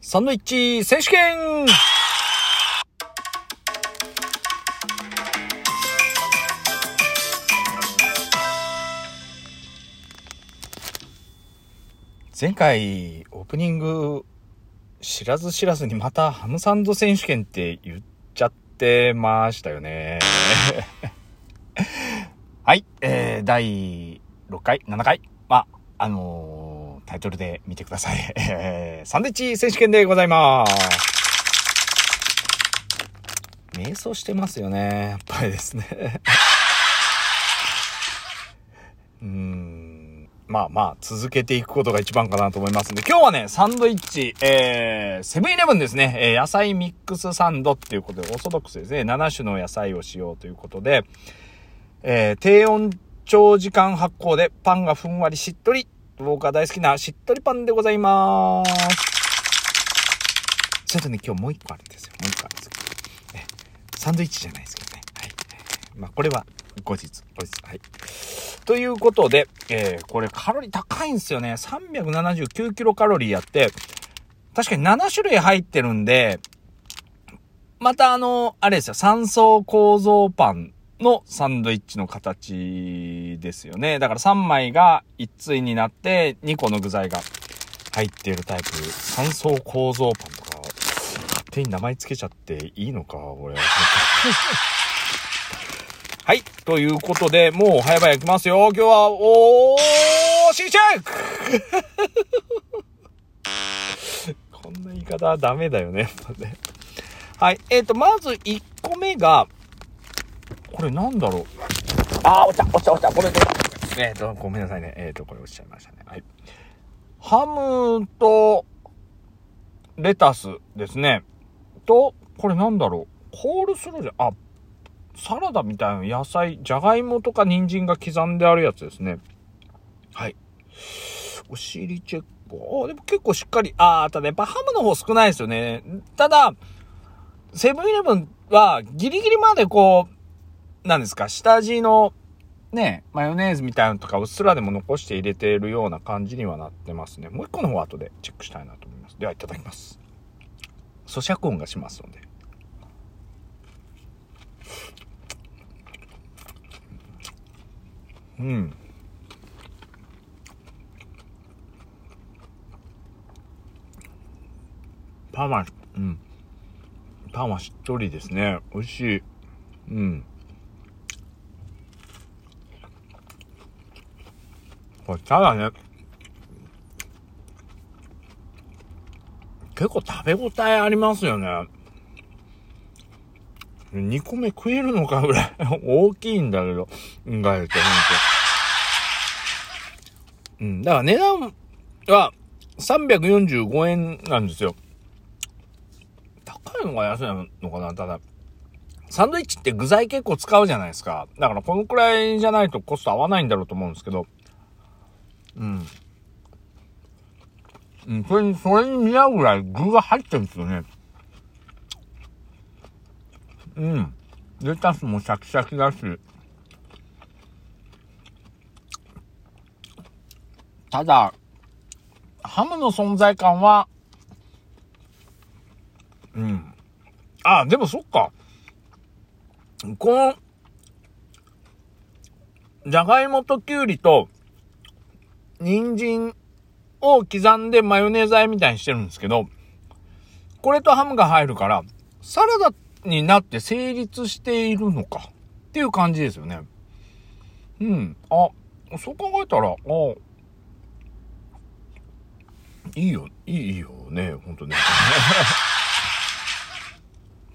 サンドイッチ選手権前回、オープニング、知らず知らずにまたハムサンド選手権って言っちゃってましたよね。はい、えー、第6回、7回、まあ、あのー、タイトルで見てください。えー、サンドイッチ選手権でございます。瞑想してますよね。やっぱりですね。うん。まあまあ、続けていくことが一番かなと思いますんで、今日はね、サンドイッチ、えー、セブンイレブンですね、えー、野菜ミックスサンドっていうことで、オーソドックスですね、7種の野菜をしようということで、えー、低温長時間発酵でパンがふんわりしっとり。僕が大好きなしっとりパンでございます。それとね、今日もう一個あるんですよ。もう一個あるんですけど。え、サンドイッチじゃないですけどね。はい。まあ、これは後日、後日。はい。ということで、えー、これカロリー高いんですよね。379キロカロリーやって、確かに7種類入ってるんで、またあの、あれですよ、3層構造パンのサンドイッチの形ですよね。だから3枚が一対になって2個の具材が入っているタイプ。3層構造パンとか、勝手に名前つけちゃっていいのか、俺。はい。ということで、もう早々行きますよ。今日は、おーしチェック こんな言い方はダメだよね。はい。えっ、ー、と、まず1個目が、これなんだろう？あー、落ちた、落ちた、落ちた。これで、えっ、ー、と、ごめんなさいね。えっ、ー、と、これ落ちちゃいましたね。はい。ハムと、レタスですね。と、これなんだろう？コールスローじゃ、あ、サラダみたいな野菜、じゃがいもとか人参が刻んであるやつですね。はい。お尻チェック。あ、でも結構しっかり、あー、ただやっぱハムの方少ないですよね。ただ、セブンイレブンはギリギリまでこう、なんですか、下地のね、マヨネーズみたいなのとかうっすらでも残して入れているような感じにはなってますね。もう一個の方は後でチェックしたいなと思います。では、いただきます。咀嚼音がしますので。うん。パンは、うん。パンはしっとりですね。美味しい。うん。これ、ただね、結構食べ応えありますよね。2個目食えるのかぐらい 大きいんだけど、意外とほんと。うん、だから値段は345円なんですよ。高いのが安いのかなただ、サンドイッチって具材結構使うじゃないですか。だからこのくらいじゃないとコスト合わないんだろうと思うんですけど、うん。うん、それに、それに似合うぐらい具が入ってるんですよね。うん。レタスもシャキシャキだし。ただ、ハムの存在感は、うん。あ、でもそっか。この、じゃがいもときゅうりと、人参を刻んでマヨネーズ和えみたいにしてるんですけど、これとハムが入るから、サラダになって成立しているのかっていう感じですよね。うん。あ、そう考えたら、あ、いいよ、いいよね、ほんとね。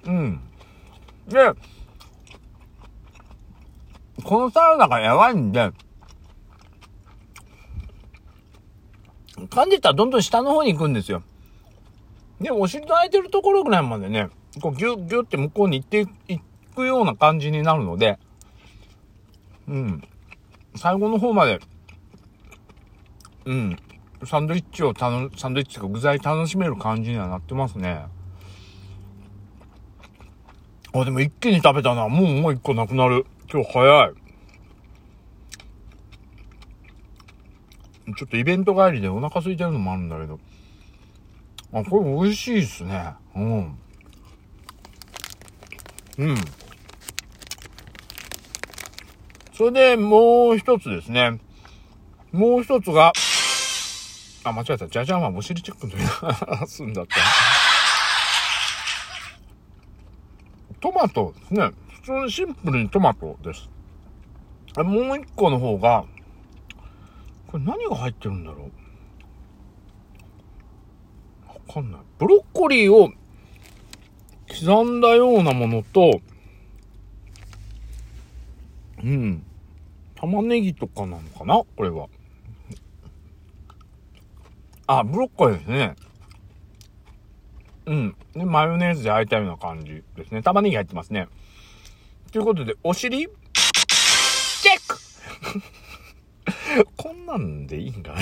うん。で、このサラダがやばいんで、噛んでたらどんどん下の方に行くんですよ。で、お尻と空いてるところぐらいまでね、こうギュッギュッて向こうに行っていくような感じになるので、うん。最後の方まで、うん。サンドイッチをたの、サンドイッチとか具材楽しめる感じにはなってますね。あ、でも一気に食べたな。もうもう一個なくなる。今日早い。ちょっとイベント帰りでお腹空いてるのもあるんだけど、あ、これ美味しいですね。うん。うん。それで、もう一つですね。もう一つが、あ、間違えた。じゃじゃんはお尻チェックの時に すんだった。トマトですね。普通にシンプルにトマトです。もう一個の方が、これ何が入ってるんだろう？わかんない。ブロッコリーを刻んだようなものと、うん。玉ねぎとかなのかな？これは。あ、ブロッコリーですね。うん。で、マヨネーズで焼いたような感じですね。玉ねぎ入ってますね。ということで、お尻？チェックこ なんでいいんかな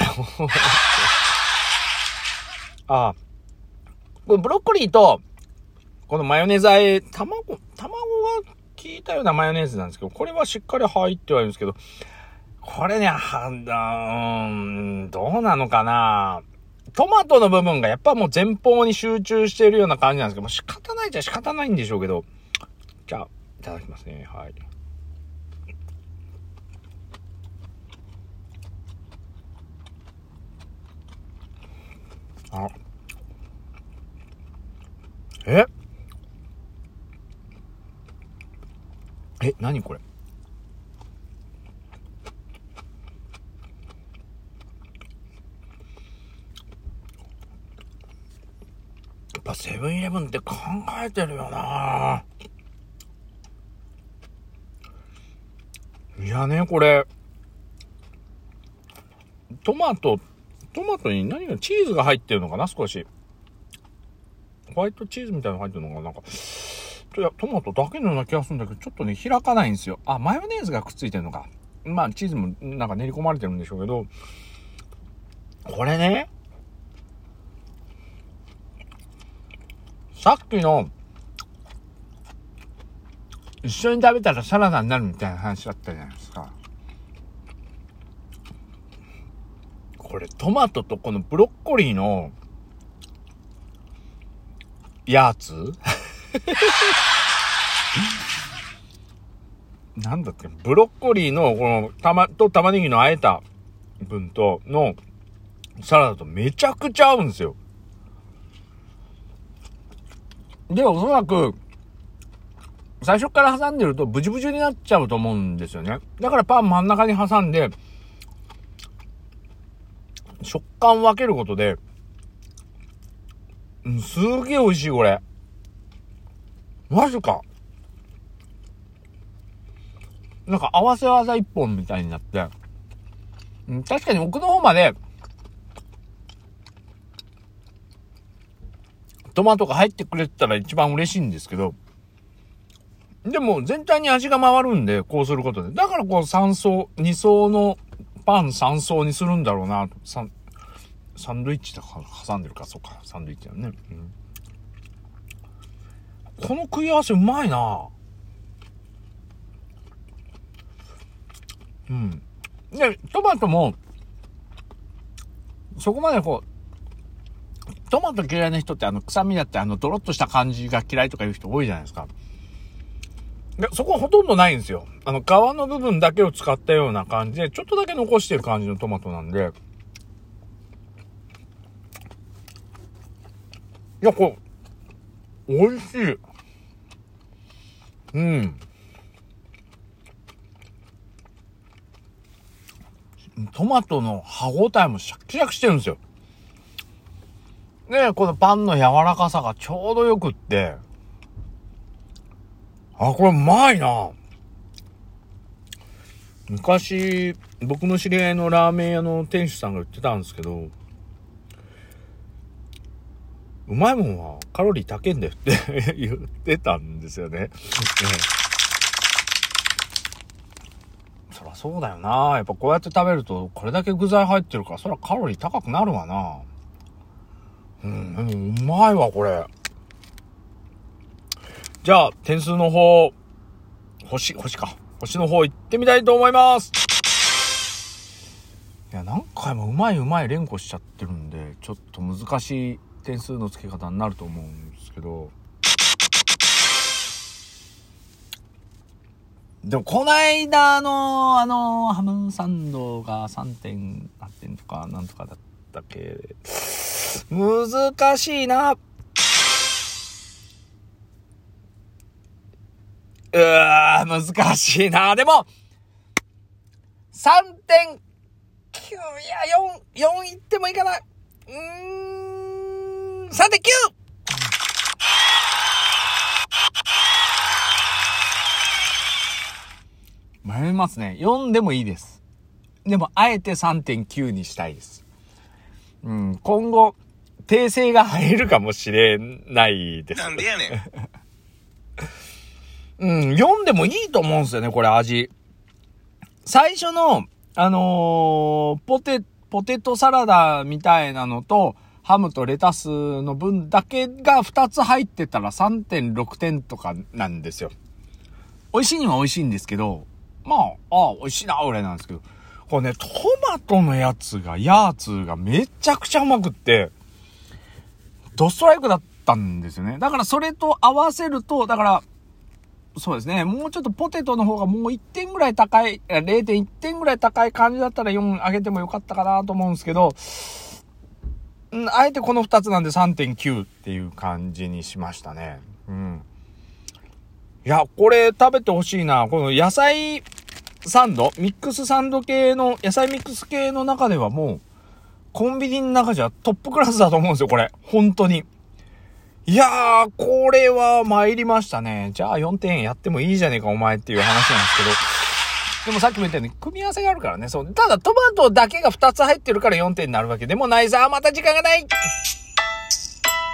あ、このブロッコリーと、このマヨネーズあえ、卵、卵が効いたようなマヨネーズなんですけど、これはしっかり入ってはいるんですけど、これね、は、うん、どうなのかなトマトの部分がやっぱもう前方に集中しているような感じなんですけど、も仕方ないじゃ仕方ないんでしょうけど。じゃあ、いただきますね。はい。あ。え？え、何これ？やっぱセブンイレブンって考えてるよな。いやね、これ、トマト、トマトに何が、チーズが入ってるのかな少し。ホワイトチーズみたいなの入ってるのかなんか、トマトだけのような気がするんだけど、ちょっとね、開かないんですよ。あ、マヨネーズがくっついてるのか。まあ、チーズもなんか練り込まれてるんでしょうけど、これね、さっきの、一緒に食べたらサラダになるみたいな話だったじゃないですか。これトマトとこのブロッコリーのやつ？なんだっけ、ブロッコリーの、この、たま、と玉ねぎのあえた分と、の、サラダとめちゃくちゃ合うんですよ。で、おそらく、最初から挟んでるとブチブチになっちゃうと思うんですよね。だからパン真ん中に挟んで、食感を分けることで、うん、すげえ美味しい、これ。マジか。なんか合わせ技一本みたいになって、うん、確かに奥の方まで、トマトが入ってくれたら一番嬉しいんですけど、でも全体に味が回るんで、こうすることで。だからこう3層、2層のパン3層にするんだろうな、サン、サンドイッチとか挟んでるか、そうか、サンドイッチだね。うん、この食い合わせうまいなうん。で、トマトも、そこまでこう、トマト嫌いな人ってあの臭みだってあのドロッとした感じが嫌いとかいう人多いじゃないですか。で、そこほとんどないんですよ。あの、皮の部分だけを使ったような感じで、ちょっとだけ残してる感じのトマトなんで。いや、これ、美味しい。うん。トマトの歯応えもシャキシャキしてるんですよ。で、このパンの柔らかさがちょうどよくって、あ、これうまいな。昔、僕の知り合いのラーメン屋の店主さんが言ってたんですけど、うまいもんはカロリー高いんだよって 言ってたんですよね。そらそうだよな。やっぱこうやって食べると、これだけ具材入ってるから、そらカロリー高くなるわな。うん、うまいわ、これ。じゃあ、点数の方、星、星か。星の方行ってみたいと思います。いや、何回もうまいうまい連呼しちゃってるんで、ちょっと難しい点数の付け方になると思うんですけど、でも、こないだの、あの、ハムサンドが3点、何点とか、なんとかだったっけ。難しいな。うわー、難しいな。でも、3.9、いや、4、4いってもいいかな。うーん、3.9! 迷いますね。4でもいいです。でも、あえて3.9にしたいです。うん、今後、訂正が入るかもしれないです。なんでやねん。うん、4でもいいと思うんですよね、これ味。最初の、あのー、ポテ、ポテトサラダみたいなのと、ハムとレタスの分だけが2つ入ってたら3.6点とかなんですよ。美味しいには美味しいんですけど、まあ、ああ、美味しいな、俺なんですけど。これね、トマトのやつが、ヤーツがめちゃくちゃうまくって、ドストライクだったんですよね。だからそれと合わせると、だから、そうですね。もうちょっとポテトの方がもう1点ぐらい高い、0.1点ぐらい高い感じだったら4上げてもよかったかなと思うんですけど、あえてこの2つなんで3.9っていう感じにしましたね。うん。いや、これ食べてほしいな。この野菜サンドミックスサンド系の、野菜ミックス系の中ではもう、コンビニの中じゃトップクラスだと思うんですよ、これ。本当に。いやー、これは参りましたね。じゃあ4点やってもいいじゃねえか、お前っていう話なんですけど。でもさっきも言ったように、組み合わせがあるからね。そう。ただトマトだけが2つ入ってるから4点になるわけでもないさ。また時間がない